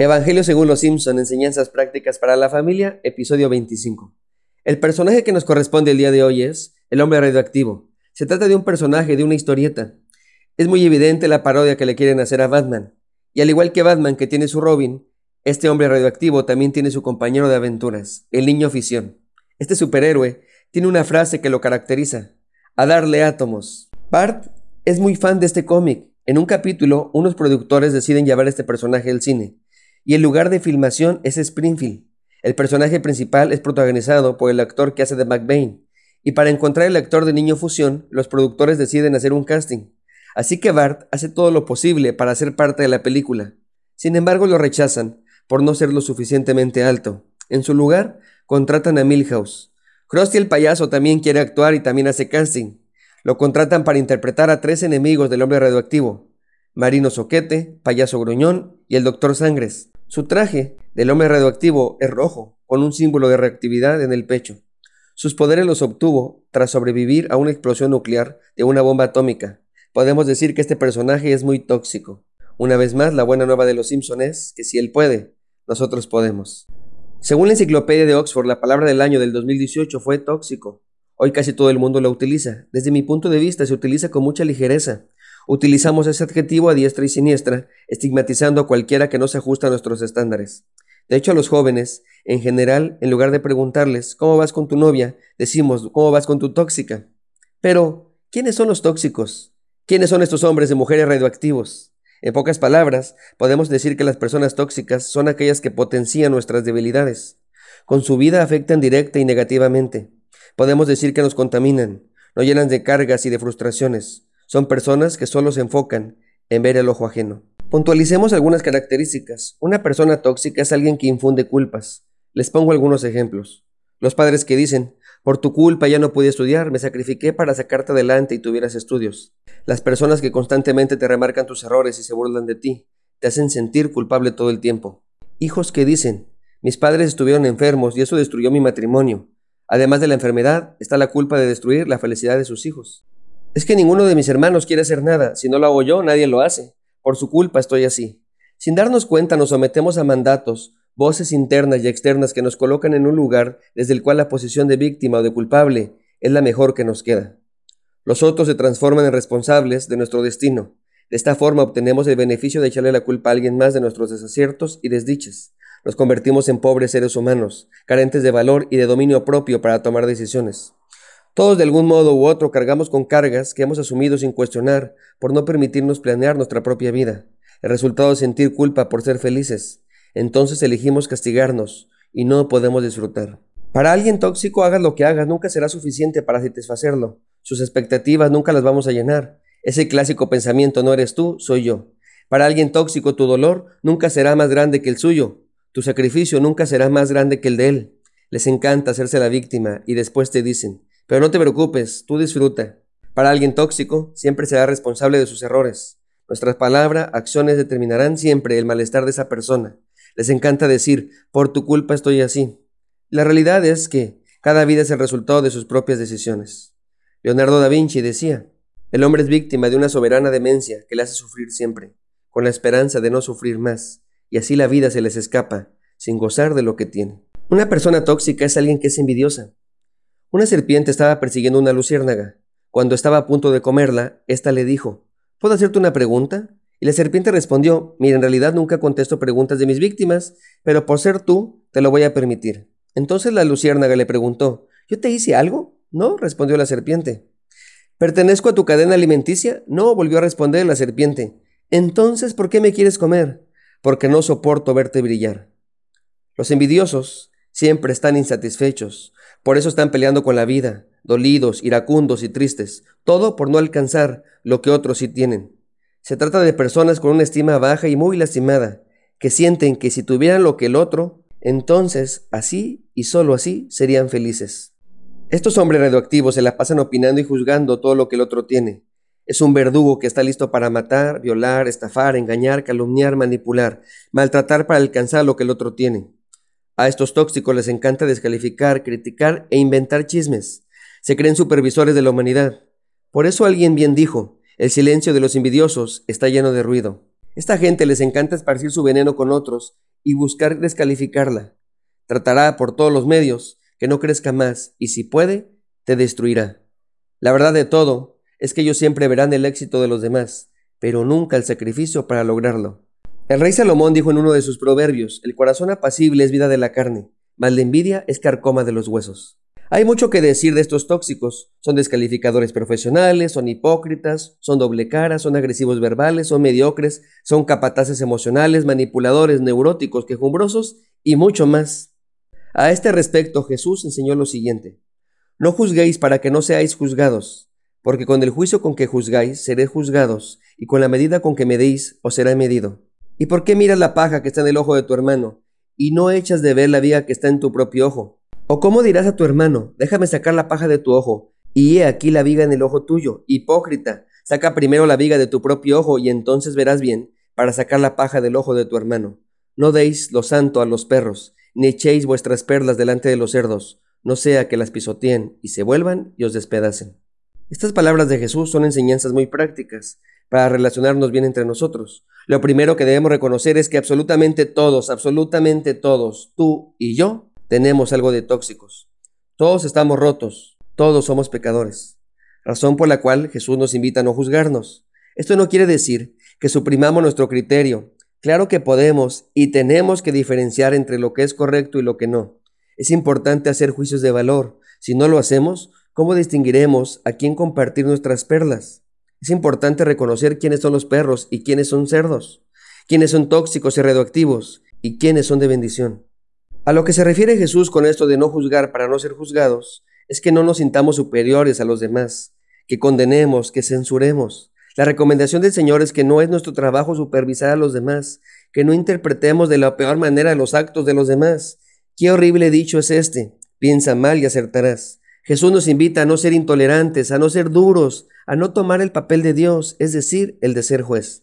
Evangelio según los Simpson, enseñanzas prácticas para la familia, episodio 25. El personaje que nos corresponde el día de hoy es el hombre radioactivo. Se trata de un personaje de una historieta. Es muy evidente la parodia que le quieren hacer a Batman. Y al igual que Batman que tiene su Robin, este hombre radioactivo también tiene su compañero de aventuras, el niño ficción. Este superhéroe tiene una frase que lo caracteriza, a darle átomos. Bart es muy fan de este cómic. En un capítulo, unos productores deciden llevar a este personaje al cine y el lugar de filmación es Springfield. El personaje principal es protagonizado por el actor que hace de McBain, y para encontrar el actor de Niño Fusión, los productores deciden hacer un casting. Así que Bart hace todo lo posible para ser parte de la película. Sin embargo, lo rechazan por no ser lo suficientemente alto. En su lugar, contratan a Milhouse. Krusty el payaso también quiere actuar y también hace casting. Lo contratan para interpretar a tres enemigos del hombre radioactivo. Marino Soquete, Payaso Gruñón y el Doctor Sangres. Su traje del hombre radioactivo es rojo, con un símbolo de reactividad en el pecho. Sus poderes los obtuvo tras sobrevivir a una explosión nuclear de una bomba atómica. Podemos decir que este personaje es muy tóxico. Una vez más, la buena nueva de los Simpson es que si él puede, nosotros podemos. Según la enciclopedia de Oxford, la palabra del año del 2018 fue tóxico. Hoy casi todo el mundo la utiliza. Desde mi punto de vista se utiliza con mucha ligereza. Utilizamos ese adjetivo a diestra y siniestra, estigmatizando a cualquiera que no se ajusta a nuestros estándares. De hecho, a los jóvenes, en general, en lugar de preguntarles ¿cómo vas con tu novia?, decimos ¿cómo vas con tu tóxica? Pero, ¿quiénes son los tóxicos? ¿Quiénes son estos hombres y mujeres radioactivos? En pocas palabras, podemos decir que las personas tóxicas son aquellas que potencian nuestras debilidades. Con su vida afectan directa y negativamente. Podemos decir que nos contaminan, nos llenan de cargas y de frustraciones, son personas que solo se enfocan en ver el ojo ajeno. Puntualicemos algunas características. Una persona tóxica es alguien que infunde culpas. Les pongo algunos ejemplos. Los padres que dicen, por tu culpa ya no pude estudiar, me sacrifiqué para sacarte adelante y tuvieras estudios. Las personas que constantemente te remarcan tus errores y se burlan de ti, te hacen sentir culpable todo el tiempo. Hijos que dicen, mis padres estuvieron enfermos y eso destruyó mi matrimonio. Además de la enfermedad, está la culpa de destruir la felicidad de sus hijos. Es que ninguno de mis hermanos quiere hacer nada. Si no lo hago yo, nadie lo hace. Por su culpa estoy así. Sin darnos cuenta nos sometemos a mandatos, voces internas y externas que nos colocan en un lugar desde el cual la posición de víctima o de culpable es la mejor que nos queda. Los otros se transforman en responsables de nuestro destino. De esta forma obtenemos el beneficio de echarle la culpa a alguien más de nuestros desaciertos y desdichas. Nos convertimos en pobres seres humanos, carentes de valor y de dominio propio para tomar decisiones. Todos de algún modo u otro cargamos con cargas que hemos asumido sin cuestionar por no permitirnos planear nuestra propia vida. El resultado es sentir culpa por ser felices. Entonces elegimos castigarnos y no podemos disfrutar. Para alguien tóxico, hagas lo que hagas, nunca será suficiente para satisfacerlo. Sus expectativas nunca las vamos a llenar. Ese clásico pensamiento no eres tú, soy yo. Para alguien tóxico, tu dolor nunca será más grande que el suyo. Tu sacrificio nunca será más grande que el de él. Les encanta hacerse la víctima y después te dicen, pero no te preocupes, tú disfruta. Para alguien tóxico, siempre será responsable de sus errores. Nuestras palabras, acciones determinarán siempre el malestar de esa persona. Les encanta decir, por tu culpa estoy así. La realidad es que cada vida es el resultado de sus propias decisiones. Leonardo da Vinci decía, el hombre es víctima de una soberana demencia que le hace sufrir siempre, con la esperanza de no sufrir más, y así la vida se les escapa, sin gozar de lo que tiene. Una persona tóxica es alguien que es envidiosa, una serpiente estaba persiguiendo una luciérnaga. Cuando estaba a punto de comerla, ésta le dijo, ¿Puedo hacerte una pregunta? Y la serpiente respondió, mira, en realidad nunca contesto preguntas de mis víctimas, pero por ser tú, te lo voy a permitir. Entonces la luciérnaga le preguntó, ¿yo te hice algo? No, respondió la serpiente. ¿Pertenezco a tu cadena alimenticia? No, volvió a responder la serpiente. Entonces, ¿por qué me quieres comer? Porque no soporto verte brillar. Los envidiosos siempre están insatisfechos, por eso están peleando con la vida, dolidos, iracundos y tristes, todo por no alcanzar lo que otros sí tienen. Se trata de personas con una estima baja y muy lastimada, que sienten que si tuvieran lo que el otro, entonces así y solo así serían felices. Estos hombres radioactivos se la pasan opinando y juzgando todo lo que el otro tiene. Es un verdugo que está listo para matar, violar, estafar, engañar, calumniar, manipular, maltratar para alcanzar lo que el otro tiene. A estos tóxicos les encanta descalificar, criticar e inventar chismes. Se creen supervisores de la humanidad. Por eso alguien bien dijo, el silencio de los envidiosos está lleno de ruido. Esta gente les encanta esparcir su veneno con otros y buscar descalificarla. Tratará por todos los medios que no crezca más y si puede, te destruirá. La verdad de todo es que ellos siempre verán el éxito de los demás, pero nunca el sacrificio para lograrlo. El rey Salomón dijo en uno de sus proverbios, el corazón apacible es vida de la carne, mas la envidia es carcoma de los huesos. Hay mucho que decir de estos tóxicos. Son descalificadores profesionales, son hipócritas, son doble caras, son agresivos verbales, son mediocres, son capataces emocionales, manipuladores, neuróticos, quejumbrosos y mucho más. A este respecto Jesús enseñó lo siguiente. No juzguéis para que no seáis juzgados, porque con el juicio con que juzgáis seréis juzgados, y con la medida con que medéis os será medido. ¿Y por qué miras la paja que está en el ojo de tu hermano, y no echas de ver la viga que está en tu propio ojo? ¿O cómo dirás a tu hermano, déjame sacar la paja de tu ojo, y he aquí la viga en el ojo tuyo? Hipócrita, saca primero la viga de tu propio ojo, y entonces verás bien, para sacar la paja del ojo de tu hermano. No deis lo santo a los perros, ni echéis vuestras perlas delante de los cerdos, no sea que las pisoteen y se vuelvan y os despedacen. Estas palabras de Jesús son enseñanzas muy prácticas para relacionarnos bien entre nosotros. Lo primero que debemos reconocer es que absolutamente todos, absolutamente todos, tú y yo, tenemos algo de tóxicos. Todos estamos rotos, todos somos pecadores. Razón por la cual Jesús nos invita a no juzgarnos. Esto no quiere decir que suprimamos nuestro criterio. Claro que podemos y tenemos que diferenciar entre lo que es correcto y lo que no. Es importante hacer juicios de valor. Si no lo hacemos, ¿cómo distinguiremos a quién compartir nuestras perlas? Es importante reconocer quiénes son los perros y quiénes son cerdos, quiénes son tóxicos y radioactivos y quiénes son de bendición. A lo que se refiere Jesús con esto de no juzgar para no ser juzgados, es que no nos sintamos superiores a los demás, que condenemos, que censuremos. La recomendación del Señor es que no es nuestro trabajo supervisar a los demás, que no interpretemos de la peor manera los actos de los demás. Qué horrible dicho es este. Piensa mal y acertarás. Jesús nos invita a no ser intolerantes, a no ser duros, a no tomar el papel de Dios, es decir, el de ser juez.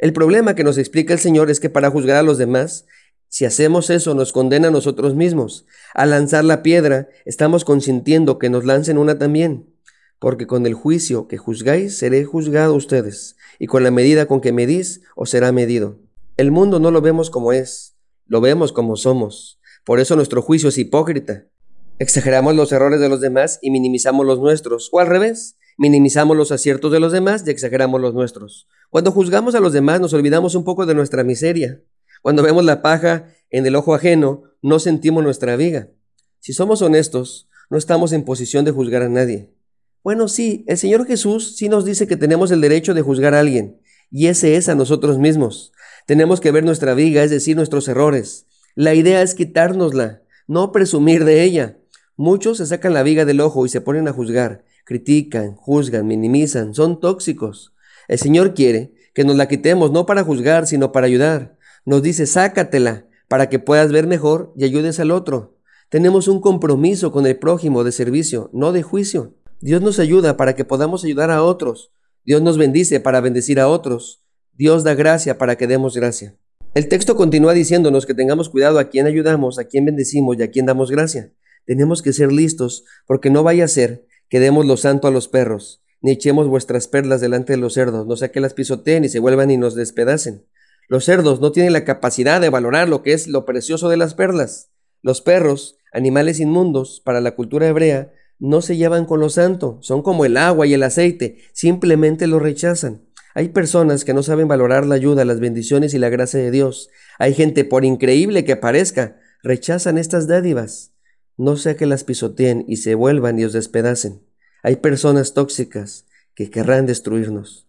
El problema que nos explica el Señor es que para juzgar a los demás, si hacemos eso nos condena a nosotros mismos. Al lanzar la piedra, estamos consintiendo que nos lancen una también, porque con el juicio que juzgáis seré juzgado ustedes, y con la medida con que medís os será medido. El mundo no lo vemos como es, lo vemos como somos. Por eso nuestro juicio es hipócrita. Exageramos los errores de los demás y minimizamos los nuestros, o al revés, minimizamos los aciertos de los demás y exageramos los nuestros. Cuando juzgamos a los demás nos olvidamos un poco de nuestra miseria. Cuando vemos la paja en el ojo ajeno, no sentimos nuestra viga. Si somos honestos, no estamos en posición de juzgar a nadie. Bueno, sí, el Señor Jesús sí nos dice que tenemos el derecho de juzgar a alguien, y ese es a nosotros mismos. Tenemos que ver nuestra viga, es decir, nuestros errores. La idea es quitárnosla, no presumir de ella. Muchos se sacan la viga del ojo y se ponen a juzgar, critican, juzgan, minimizan, son tóxicos. El Señor quiere que nos la quitemos no para juzgar, sino para ayudar. Nos dice, sácatela para que puedas ver mejor y ayudes al otro. Tenemos un compromiso con el prójimo de servicio, no de juicio. Dios nos ayuda para que podamos ayudar a otros. Dios nos bendice para bendecir a otros. Dios da gracia para que demos gracia. El texto continúa diciéndonos que tengamos cuidado a quién ayudamos, a quién bendecimos y a quién damos gracia. Tenemos que ser listos, porque no vaya a ser que demos lo santo a los perros, ni echemos vuestras perlas delante de los cerdos, no sea que las pisoteen y se vuelvan y nos despedacen. Los cerdos no tienen la capacidad de valorar lo que es lo precioso de las perlas. Los perros, animales inmundos para la cultura hebrea, no se llevan con lo santo, son como el agua y el aceite, simplemente lo rechazan. Hay personas que no saben valorar la ayuda, las bendiciones y la gracia de Dios. Hay gente, por increíble que parezca, rechazan estas dádivas no sea que las pisoteen y se vuelvan y os despedacen. Hay personas tóxicas que querrán destruirnos.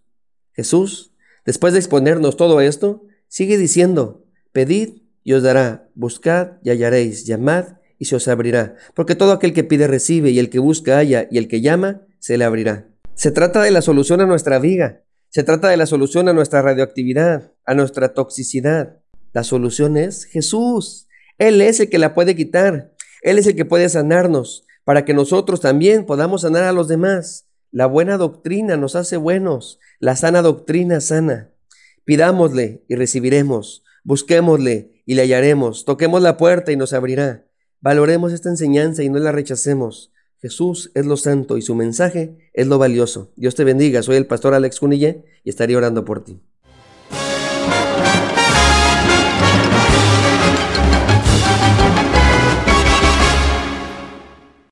Jesús, después de exponernos todo esto, sigue diciendo, pedid y os dará, buscad y hallaréis, llamad y se os abrirá, porque todo aquel que pide recibe y el que busca halla y el que llama se le abrirá. Se trata de la solución a nuestra viga, se trata de la solución a nuestra radioactividad, a nuestra toxicidad. La solución es Jesús. Él es el que la puede quitar. Él es el que puede sanarnos para que nosotros también podamos sanar a los demás. La buena doctrina nos hace buenos, la sana doctrina sana. Pidámosle y recibiremos, busquémosle y le hallaremos, toquemos la puerta y nos abrirá. Valoremos esta enseñanza y no la rechacemos. Jesús es lo santo y su mensaje es lo valioso. Dios te bendiga, soy el pastor Alex Cunille y estaré orando por ti.